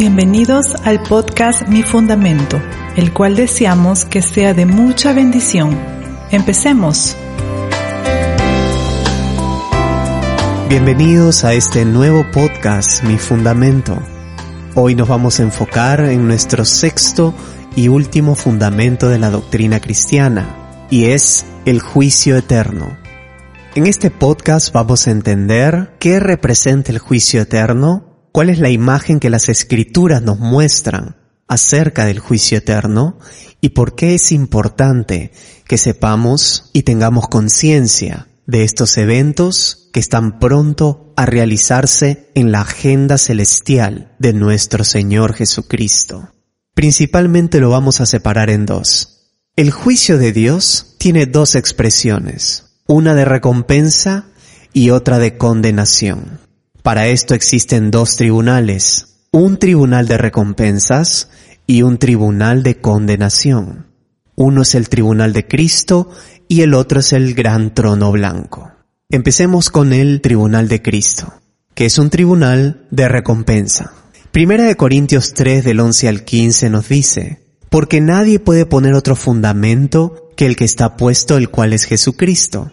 Bienvenidos al podcast Mi Fundamento, el cual deseamos que sea de mucha bendición. Empecemos. Bienvenidos a este nuevo podcast Mi Fundamento. Hoy nos vamos a enfocar en nuestro sexto y último fundamento de la doctrina cristiana, y es el juicio eterno. En este podcast vamos a entender qué representa el juicio eterno, cuál es la imagen que las escrituras nos muestran acerca del juicio eterno y por qué es importante que sepamos y tengamos conciencia de estos eventos que están pronto a realizarse en la agenda celestial de nuestro Señor Jesucristo. Principalmente lo vamos a separar en dos. El juicio de Dios tiene dos expresiones una de recompensa y otra de condenación. Para esto existen dos tribunales, un tribunal de recompensas y un tribunal de condenación. Uno es el tribunal de Cristo y el otro es el gran trono blanco. Empecemos con el tribunal de Cristo, que es un tribunal de recompensa. Primera de Corintios 3 del 11 al 15 nos dice, porque nadie puede poner otro fundamento que el que está puesto, el cual es Jesucristo.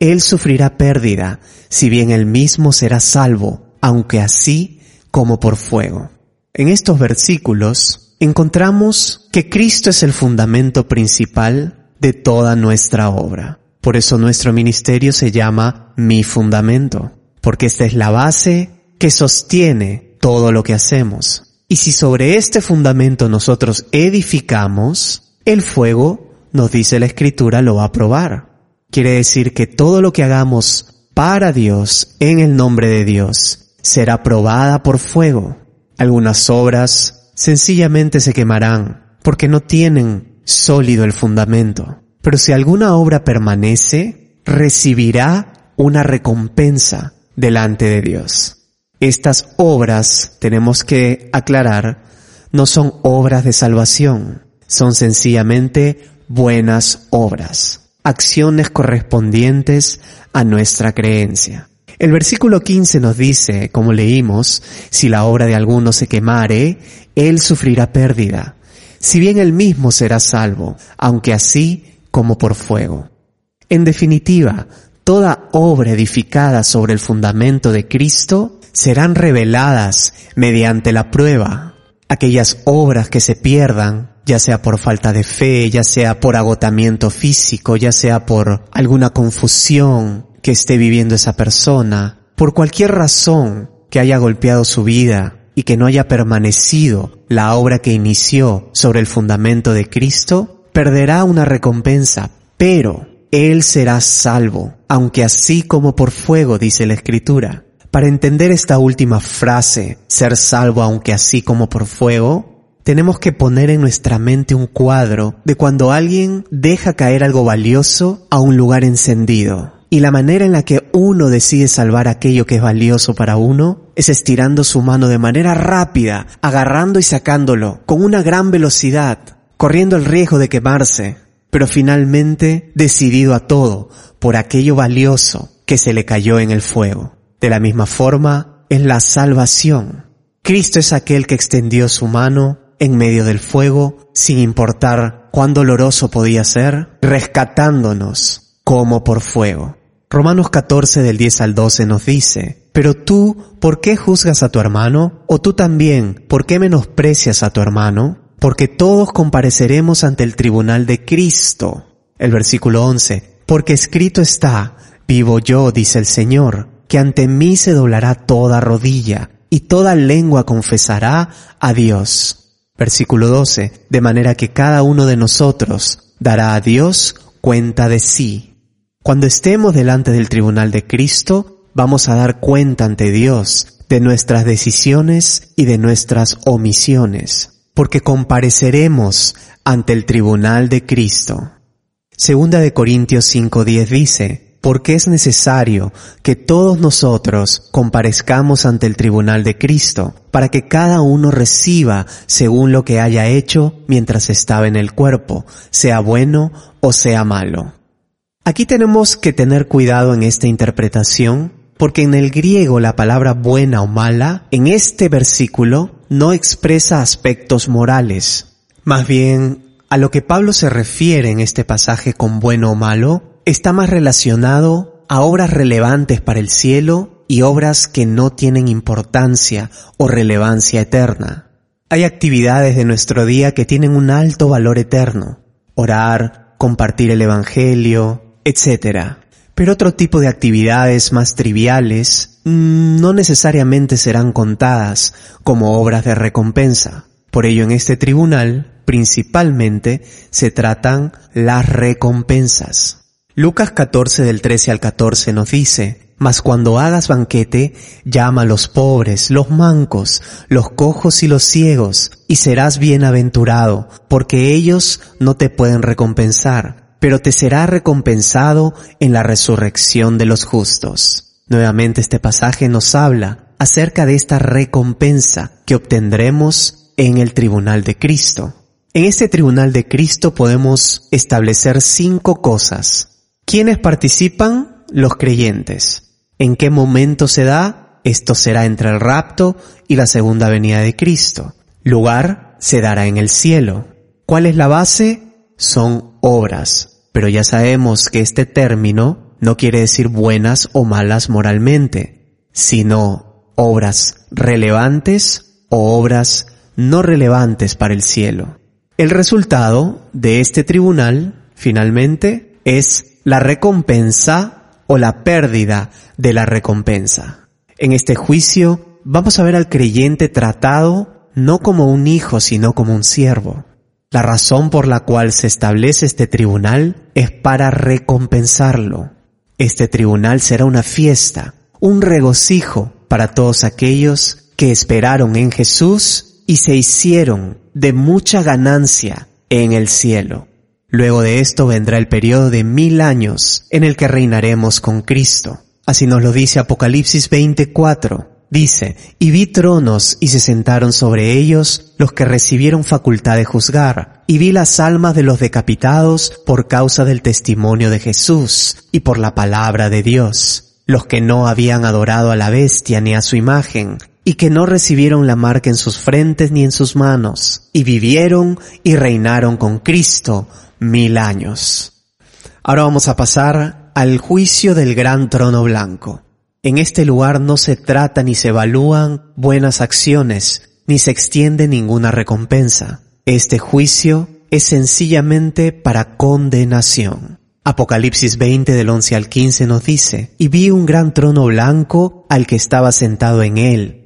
él sufrirá pérdida, si bien él mismo será salvo, aunque así como por fuego. En estos versículos encontramos que Cristo es el fundamento principal de toda nuestra obra. Por eso nuestro ministerio se llama mi fundamento, porque esta es la base que sostiene todo lo que hacemos. Y si sobre este fundamento nosotros edificamos, el fuego, nos dice la escritura, lo va a probar. Quiere decir que todo lo que hagamos para Dios, en el nombre de Dios, será probada por fuego. Algunas obras sencillamente se quemarán porque no tienen sólido el fundamento. Pero si alguna obra permanece, recibirá una recompensa delante de Dios. Estas obras, tenemos que aclarar, no son obras de salvación, son sencillamente buenas obras acciones correspondientes a nuestra creencia. El versículo 15 nos dice, como leímos, si la obra de alguno se quemare, él sufrirá pérdida, si bien él mismo será salvo, aunque así como por fuego. En definitiva, toda obra edificada sobre el fundamento de Cristo serán reveladas mediante la prueba. Aquellas obras que se pierdan ya sea por falta de fe, ya sea por agotamiento físico, ya sea por alguna confusión que esté viviendo esa persona, por cualquier razón que haya golpeado su vida y que no haya permanecido la obra que inició sobre el fundamento de Cristo, perderá una recompensa, pero él será salvo, aunque así como por fuego, dice la Escritura. Para entender esta última frase, ser salvo aunque así como por fuego, tenemos que poner en nuestra mente un cuadro de cuando alguien deja caer algo valioso a un lugar encendido. Y la manera en la que uno decide salvar aquello que es valioso para uno es estirando su mano de manera rápida, agarrando y sacándolo con una gran velocidad, corriendo el riesgo de quemarse, pero finalmente decidido a todo por aquello valioso que se le cayó en el fuego. De la misma forma, es la salvación. Cristo es aquel que extendió su mano en medio del fuego, sin importar cuán doloroso podía ser, rescatándonos como por fuego. Romanos 14 del 10 al 12 nos dice, pero tú, ¿por qué juzgas a tu hermano? ¿O tú también, por qué menosprecias a tu hermano? Porque todos compareceremos ante el tribunal de Cristo. El versículo 11, porque escrito está, vivo yo, dice el Señor, que ante mí se doblará toda rodilla y toda lengua confesará a Dios. Versículo 12. De manera que cada uno de nosotros dará a Dios cuenta de sí. Cuando estemos delante del tribunal de Cristo, vamos a dar cuenta ante Dios de nuestras decisiones y de nuestras omisiones. porque compareceremos ante el tribunal de Cristo. Segunda de Corintios 5:10 dice, porque es necesario que todos nosotros comparezcamos ante el tribunal de Cristo, para que cada uno reciba según lo que haya hecho mientras estaba en el cuerpo, sea bueno o sea malo. Aquí tenemos que tener cuidado en esta interpretación, porque en el griego la palabra buena o mala, en este versículo, no expresa aspectos morales. Más bien, a lo que Pablo se refiere en este pasaje con bueno o malo está más relacionado a obras relevantes para el cielo y obras que no tienen importancia o relevancia eterna. Hay actividades de nuestro día que tienen un alto valor eterno. Orar, compartir el Evangelio, etc. Pero otro tipo de actividades más triviales mm, no necesariamente serán contadas como obras de recompensa. Por ello en este tribunal principalmente se tratan las recompensas. Lucas 14 del 13 al 14 nos dice, Mas cuando hagas banquete, llama a los pobres, los mancos, los cojos y los ciegos, y serás bienaventurado, porque ellos no te pueden recompensar, pero te será recompensado en la resurrección de los justos. Nuevamente este pasaje nos habla acerca de esta recompensa que obtendremos en el tribunal de Cristo. En este tribunal de Cristo podemos establecer cinco cosas. ¿Quiénes participan? Los creyentes. ¿En qué momento se da? Esto será entre el rapto y la segunda venida de Cristo. Lugar se dará en el cielo. ¿Cuál es la base? Son obras. Pero ya sabemos que este término no quiere decir buenas o malas moralmente, sino obras relevantes o obras no relevantes para el cielo. El resultado de este tribunal, finalmente, es la recompensa o la pérdida de la recompensa. En este juicio vamos a ver al creyente tratado no como un hijo, sino como un siervo. La razón por la cual se establece este tribunal es para recompensarlo. Este tribunal será una fiesta, un regocijo para todos aquellos que esperaron en Jesús y se hicieron de mucha ganancia en el cielo. Luego de esto vendrá el periodo de mil años en el que reinaremos con Cristo. Así nos lo dice Apocalipsis 24. Dice, y vi tronos y se sentaron sobre ellos los que recibieron facultad de juzgar, y vi las almas de los decapitados por causa del testimonio de Jesús y por la palabra de Dios, los que no habían adorado a la bestia ni a su imagen, y que no recibieron la marca en sus frentes ni en sus manos, y vivieron y reinaron con Cristo mil años. Ahora vamos a pasar al juicio del gran trono blanco. En este lugar no se trata ni se evalúan buenas acciones, ni se extiende ninguna recompensa. Este juicio es sencillamente para condenación. Apocalipsis 20 del 11 al 15 nos dice, y vi un gran trono blanco al que estaba sentado en él,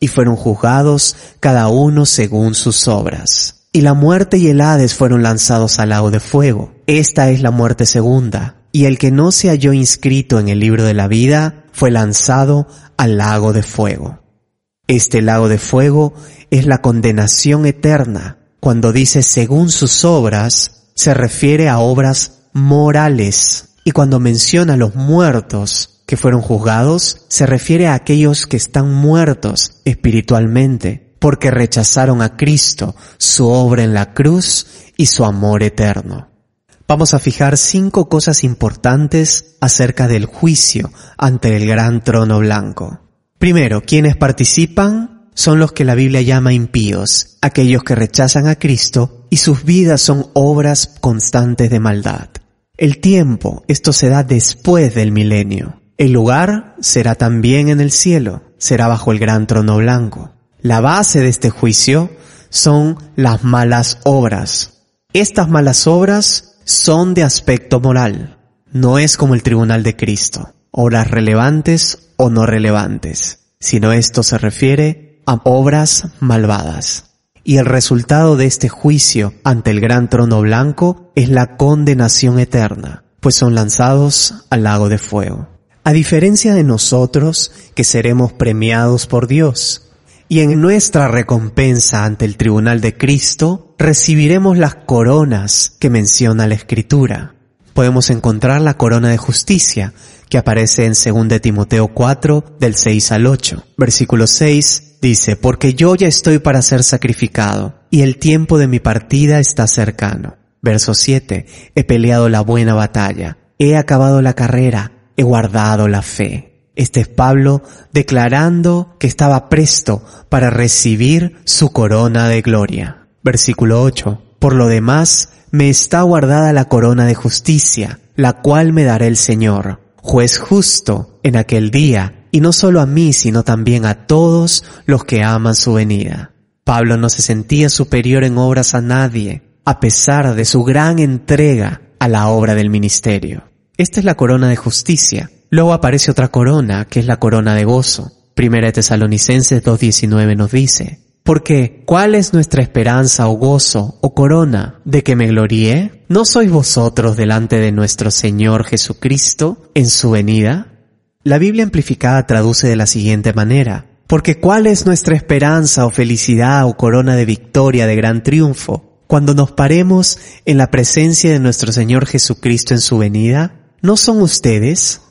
y fueron juzgados cada uno según sus obras. Y la muerte y el Hades fueron lanzados al lago de fuego. Esta es la muerte segunda. Y el que no se halló inscrito en el libro de la vida fue lanzado al lago de fuego. Este lago de fuego es la condenación eterna. Cuando dice según sus obras, se refiere a obras morales. Y cuando menciona los muertos, que fueron juzgados se refiere a aquellos que están muertos espiritualmente porque rechazaron a Cristo, su obra en la cruz y su amor eterno. Vamos a fijar cinco cosas importantes acerca del juicio ante el gran trono blanco. Primero, quienes participan son los que la Biblia llama impíos, aquellos que rechazan a Cristo y sus vidas son obras constantes de maldad. El tiempo, esto se da después del milenio. El lugar será también en el cielo, será bajo el gran trono blanco. La base de este juicio son las malas obras. Estas malas obras son de aspecto moral. No es como el tribunal de Cristo, obras relevantes o no relevantes, sino esto se refiere a obras malvadas. Y el resultado de este juicio ante el gran trono blanco es la condenación eterna, pues son lanzados al lago de fuego. A diferencia de nosotros, que seremos premiados por Dios, y en nuestra recompensa ante el tribunal de Cristo recibiremos las coronas que menciona la Escritura. Podemos encontrar la corona de justicia que aparece en 2 Timoteo 4 del 6 al 8. Versículo 6 dice, porque yo ya estoy para ser sacrificado y el tiempo de mi partida está cercano. Verso 7, he peleado la buena batalla, he acabado la carrera, he guardado la fe. Este es Pablo declarando que estaba presto para recibir su corona de gloria. Versículo 8. Por lo demás, me está guardada la corona de justicia, la cual me dará el Señor, juez justo en aquel día, y no solo a mí, sino también a todos los que aman su venida. Pablo no se sentía superior en obras a nadie, a pesar de su gran entrega a la obra del ministerio. Esta es la corona de justicia, Luego aparece otra corona, que es la corona de gozo. Primera de Tesalonicenses 2.19 nos dice, porque, ¿cuál es nuestra esperanza o gozo o corona de que me gloríe? ¿No sois vosotros delante de nuestro Señor Jesucristo en su venida? La Biblia amplificada traduce de la siguiente manera, porque ¿cuál es nuestra esperanza o felicidad o corona de victoria, de gran triunfo, cuando nos paremos en la presencia de nuestro Señor Jesucristo en su venida? ¿No son ustedes?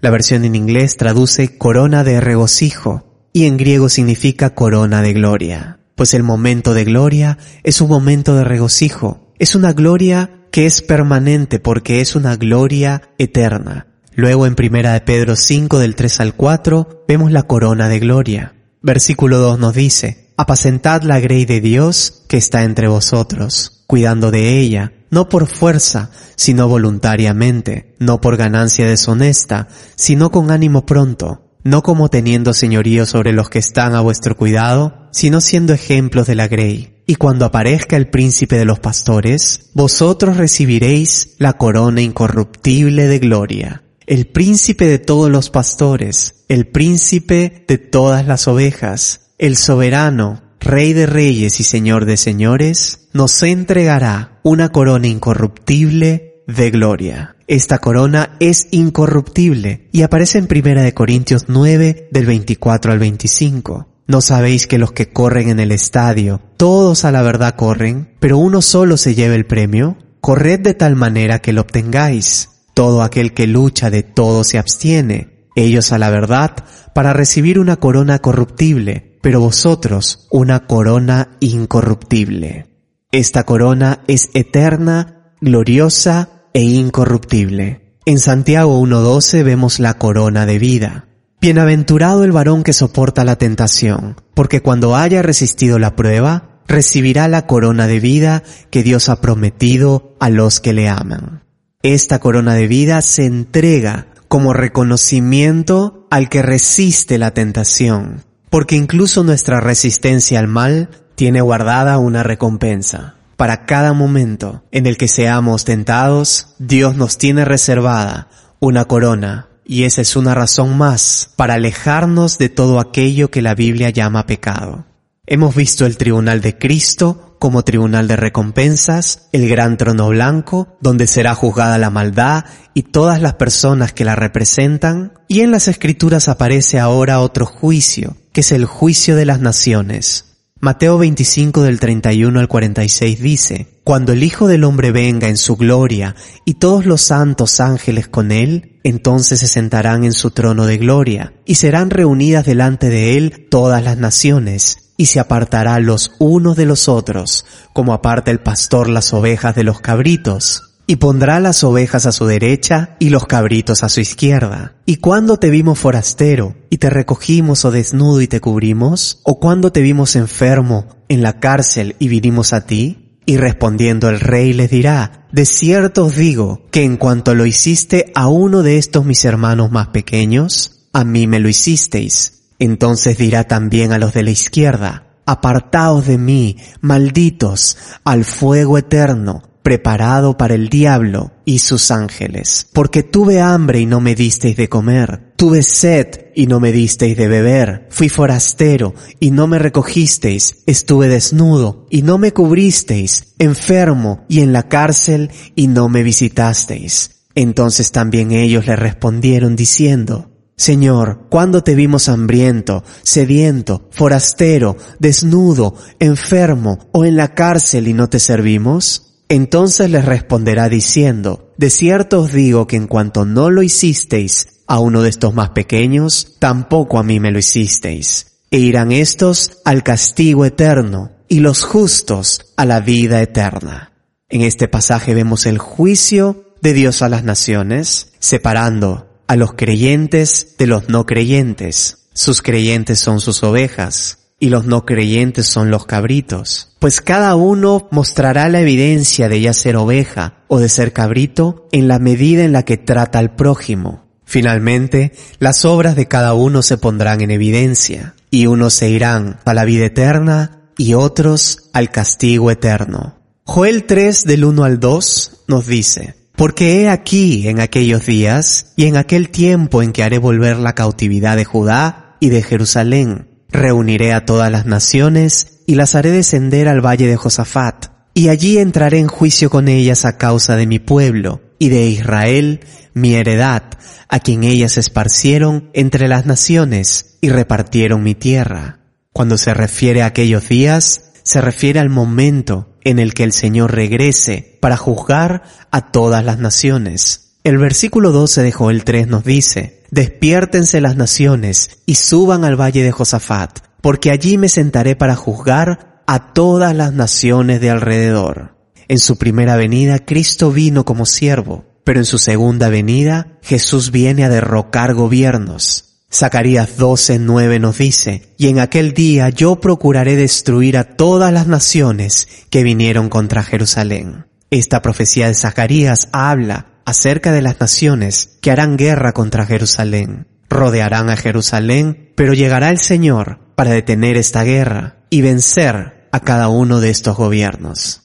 La versión en inglés traduce corona de regocijo y en griego significa corona de gloria, pues el momento de gloria es un momento de regocijo, es una gloria que es permanente porque es una gloria eterna. Luego en primera de Pedro 5 del 3 al 4 vemos la corona de gloria. Versículo 2 nos dice, apacentad la grey de Dios que está entre vosotros, cuidando de ella, no por fuerza, sino voluntariamente, no por ganancia deshonesta, sino con ánimo pronto, no como teniendo señorío sobre los que están a vuestro cuidado, sino siendo ejemplos de la grey. Y cuando aparezca el príncipe de los pastores, vosotros recibiréis la corona incorruptible de gloria. El príncipe de todos los pastores, el príncipe de todas las ovejas, el soberano, Rey de reyes y Señor de señores, nos entregará una corona incorruptible de gloria. Esta corona es incorruptible y aparece en Primera de Corintios 9 del 24 al 25. ¿No sabéis que los que corren en el estadio, todos a la verdad corren, pero uno solo se lleva el premio? Corred de tal manera que lo obtengáis. Todo aquel que lucha de todo se abstiene, ellos a la verdad, para recibir una corona corruptible, pero vosotros una corona incorruptible. Esta corona es eterna, gloriosa e incorruptible. En Santiago 1.12 vemos la corona de vida. Bienaventurado el varón que soporta la tentación, porque cuando haya resistido la prueba, recibirá la corona de vida que Dios ha prometido a los que le aman. Esta corona de vida se entrega como reconocimiento al que resiste la tentación, porque incluso nuestra resistencia al mal tiene guardada una recompensa. Para cada momento en el que seamos tentados, Dios nos tiene reservada una corona, y esa es una razón más para alejarnos de todo aquello que la Biblia llama pecado. Hemos visto el tribunal de Cristo como tribunal de recompensas, el gran trono blanco, donde será juzgada la maldad y todas las personas que la representan, y en las escrituras aparece ahora otro juicio, que es el juicio de las naciones. Mateo 25 del 31 al 46 dice, Cuando el Hijo del Hombre venga en su gloria y todos los santos ángeles con él, entonces se sentarán en su trono de gloria y serán reunidas delante de él todas las naciones y se apartará los unos de los otros, como aparta el pastor las ovejas de los cabritos y pondrá las ovejas a su derecha y los cabritos a su izquierda. ¿Y cuando te vimos forastero y te recogimos o desnudo y te cubrimos? ¿O cuando te vimos enfermo en la cárcel y vinimos a ti? Y respondiendo el rey les dirá, de cierto os digo que en cuanto lo hiciste a uno de estos mis hermanos más pequeños, a mí me lo hicisteis. Entonces dirá también a los de la izquierda, apartaos de mí, malditos, al fuego eterno, preparado para el diablo y sus ángeles. Porque tuve hambre y no me disteis de comer, tuve sed y no me disteis de beber, fui forastero y no me recogisteis, estuve desnudo y no me cubristeis, enfermo y en la cárcel y no me visitasteis. Entonces también ellos le respondieron diciendo, Señor, ¿cuándo te vimos hambriento, sediento, forastero, desnudo, enfermo o en la cárcel y no te servimos? Entonces les responderá diciendo, De cierto os digo que en cuanto no lo hicisteis a uno de estos más pequeños, tampoco a mí me lo hicisteis. E irán estos al castigo eterno y los justos a la vida eterna. En este pasaje vemos el juicio de Dios a las naciones, separando a los creyentes de los no creyentes. Sus creyentes son sus ovejas y los no creyentes son los cabritos. Pues cada uno mostrará la evidencia de ya ser oveja o de ser cabrito en la medida en la que trata al prójimo. Finalmente, las obras de cada uno se pondrán en evidencia, y unos se irán a la vida eterna y otros al castigo eterno. Joel 3 del 1 al 2 nos dice, porque he aquí en aquellos días y en aquel tiempo en que haré volver la cautividad de Judá y de Jerusalén, reuniré a todas las naciones y las haré descender al valle de Josafat, y allí entraré en juicio con ellas a causa de mi pueblo y de Israel, mi heredad, a quien ellas esparcieron entre las naciones y repartieron mi tierra. Cuando se refiere a aquellos días, se refiere al momento en el que el Señor regrese para juzgar a todas las naciones. El versículo 12 de Joel 3 nos dice, Despiértense las naciones y suban al valle de Josafat, porque allí me sentaré para juzgar a todas las naciones de alrededor. En su primera venida Cristo vino como siervo, pero en su segunda venida Jesús viene a derrocar gobiernos. Zacarías 12:9 nos dice, y en aquel día yo procuraré destruir a todas las naciones que vinieron contra Jerusalén. Esta profecía de Zacarías habla acerca de las naciones que harán guerra contra Jerusalén. Rodearán a Jerusalén, pero llegará el Señor para detener esta guerra y vencer a cada uno de estos gobiernos.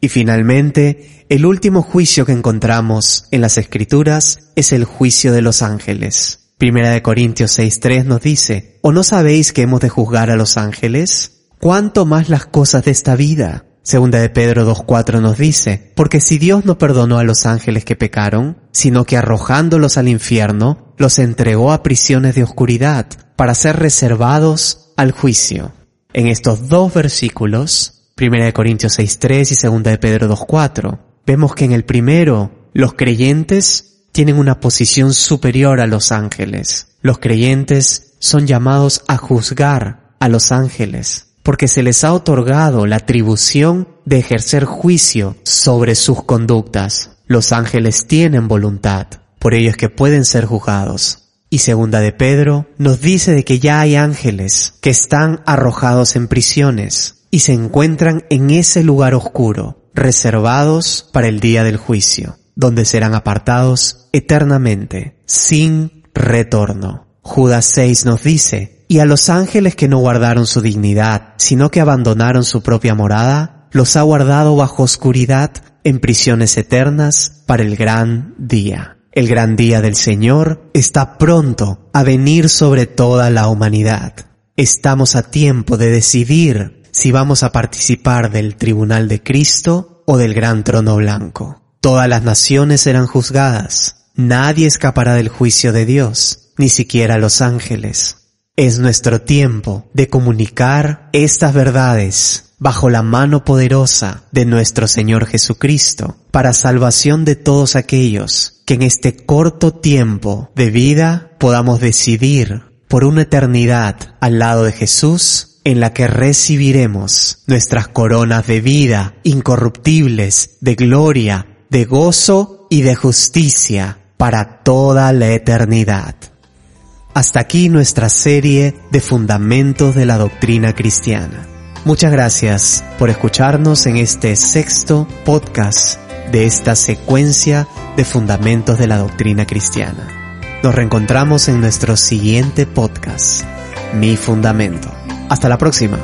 Y finalmente, el último juicio que encontramos en las Escrituras es el juicio de los ángeles. Primera de Corintios 6.3 nos dice, ¿o no sabéis que hemos de juzgar a los ángeles? ¿Cuánto más las cosas de esta vida? Segunda de Pedro 2.4 nos dice, porque si Dios no perdonó a los ángeles que pecaron, sino que arrojándolos al infierno, los entregó a prisiones de oscuridad para ser reservados al juicio. En estos dos versículos, Primera de Corintios 6.3 y Segunda de Pedro 2.4, vemos que en el primero, los creyentes tienen una posición superior a los ángeles. Los creyentes son llamados a juzgar a los ángeles, porque se les ha otorgado la atribución de ejercer juicio sobre sus conductas. Los ángeles tienen voluntad, por ello es que pueden ser juzgados. Y segunda de Pedro nos dice de que ya hay ángeles que están arrojados en prisiones y se encuentran en ese lugar oscuro, reservados para el día del juicio donde serán apartados eternamente, sin retorno. Judas 6 nos dice, y a los ángeles que no guardaron su dignidad, sino que abandonaron su propia morada, los ha guardado bajo oscuridad en prisiones eternas para el gran día. El gran día del Señor está pronto a venir sobre toda la humanidad. Estamos a tiempo de decidir si vamos a participar del tribunal de Cristo o del gran trono blanco. Todas las naciones serán juzgadas. Nadie escapará del juicio de Dios, ni siquiera los ángeles. Es nuestro tiempo de comunicar estas verdades bajo la mano poderosa de nuestro Señor Jesucristo para salvación de todos aquellos que en este corto tiempo de vida podamos decidir por una eternidad al lado de Jesús en la que recibiremos nuestras coronas de vida incorruptibles, de gloria, de gozo y de justicia para toda la eternidad. Hasta aquí nuestra serie de Fundamentos de la Doctrina Cristiana. Muchas gracias por escucharnos en este sexto podcast de esta secuencia de Fundamentos de la Doctrina Cristiana. Nos reencontramos en nuestro siguiente podcast, Mi Fundamento. Hasta la próxima.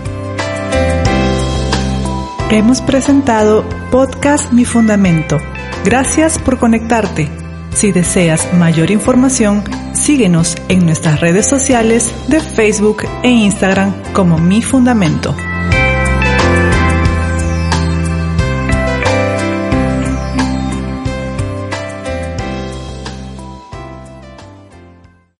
Hemos presentado Podcast Mi Fundamento. Gracias por conectarte. Si deseas mayor información, síguenos en nuestras redes sociales de Facebook e Instagram como Mi Fundamento.